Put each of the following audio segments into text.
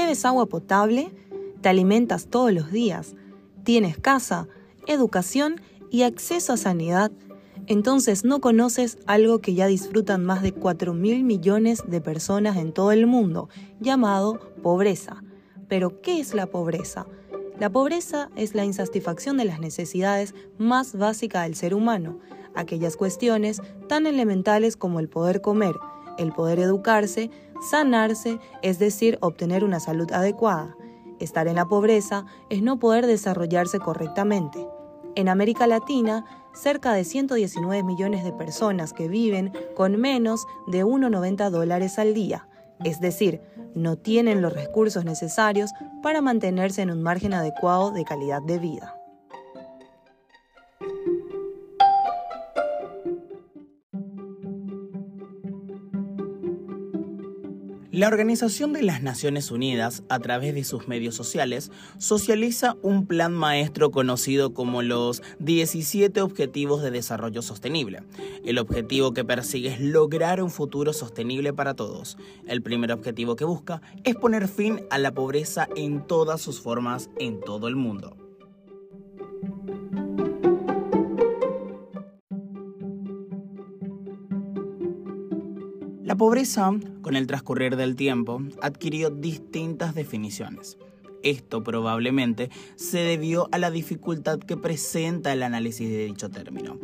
¿Bebes agua potable? ¿Te alimentas todos los días? ¿Tienes casa, educación y acceso a sanidad? Entonces no conoces algo que ya disfrutan más de 4 mil millones de personas en todo el mundo, llamado pobreza. Pero, ¿qué es la pobreza? La pobreza es la insatisfacción de las necesidades más básicas del ser humano, aquellas cuestiones tan elementales como el poder comer, el poder educarse, sanarse, es decir, obtener una salud adecuada. Estar en la pobreza es no poder desarrollarse correctamente. En América Latina, cerca de 119 millones de personas que viven con menos de 1,90 dólares al día, es decir, no tienen los recursos necesarios para mantenerse en un margen adecuado de calidad de vida. La Organización de las Naciones Unidas, a través de sus medios sociales, socializa un plan maestro conocido como los 17 Objetivos de Desarrollo Sostenible. El objetivo que persigue es lograr un futuro sostenible para todos. El primer objetivo que busca es poner fin a la pobreza en todas sus formas en todo el mundo. La pobreza, con el transcurrir del tiempo, adquirió distintas definiciones. Esto probablemente se debió a la dificultad que presenta el análisis de dicho término.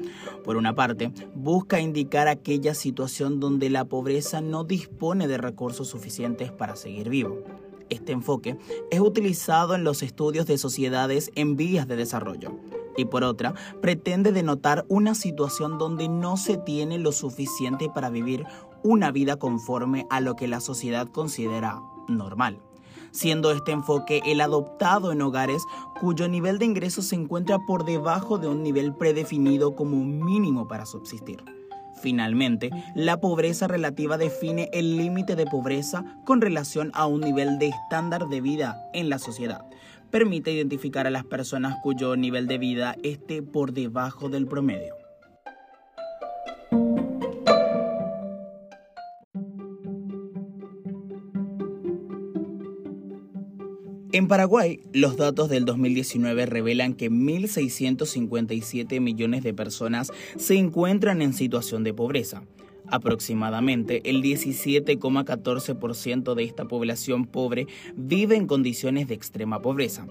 Por una parte, busca indicar aquella situación donde la pobreza no dispone de recursos suficientes para seguir vivo. Este enfoque es utilizado en los estudios de sociedades en vías de desarrollo y por otra, pretende denotar una situación donde no se tiene lo suficiente para vivir una vida conforme a lo que la sociedad considera normal siendo este enfoque el adoptado en hogares cuyo nivel de ingresos se encuentra por debajo de un nivel predefinido como mínimo para subsistir. Finalmente, la pobreza relativa define el límite de pobreza con relación a un nivel de estándar de vida en la sociedad. Permite identificar a las personas cuyo nivel de vida esté por debajo del promedio. En Paraguay, los datos del 2019 revelan que 1.657 millones de personas se encuentran en situación de pobreza. Aproximadamente el 17,14% de esta población pobre vive en condiciones de extrema pobreza.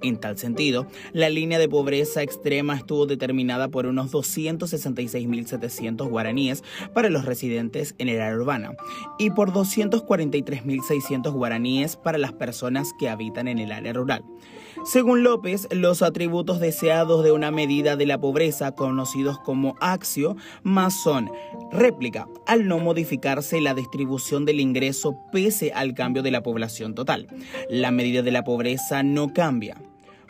En tal sentido, la línea de pobreza extrema estuvo determinada por unos 266.700 guaraníes para los residentes en el área urbana y por 243.600 guaraníes para las personas que habitan en el área rural. Según López, los atributos deseados de una medida de la pobreza, conocidos como axio, más son réplica, al no modificarse la distribución del ingreso pese al cambio de la población total. La medida de la pobreza no cambia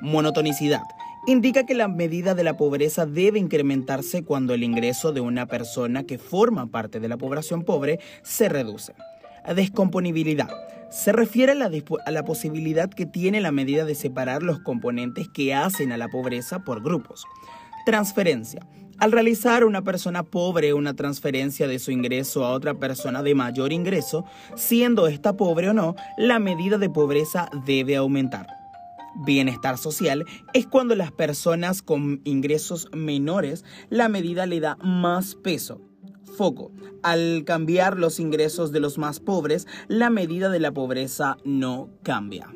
monotonicidad. Indica que la medida de la pobreza debe incrementarse cuando el ingreso de una persona que forma parte de la población pobre se reduce. Descomponibilidad. Se refiere a la, posibilidad que tiene la medida de separar los componentes que hacen a la pobreza por grupos. Transferencia. Al realizar una persona pobre una transferencia de su ingreso a otra persona de mayor ingreso, siendo esta pobre o no, la medida de pobreza debe aumentar. Bienestar social es cuando las personas con ingresos menores la medida le da más peso. Foco. Al cambiar los ingresos de los más pobres, la medida de la pobreza no cambia.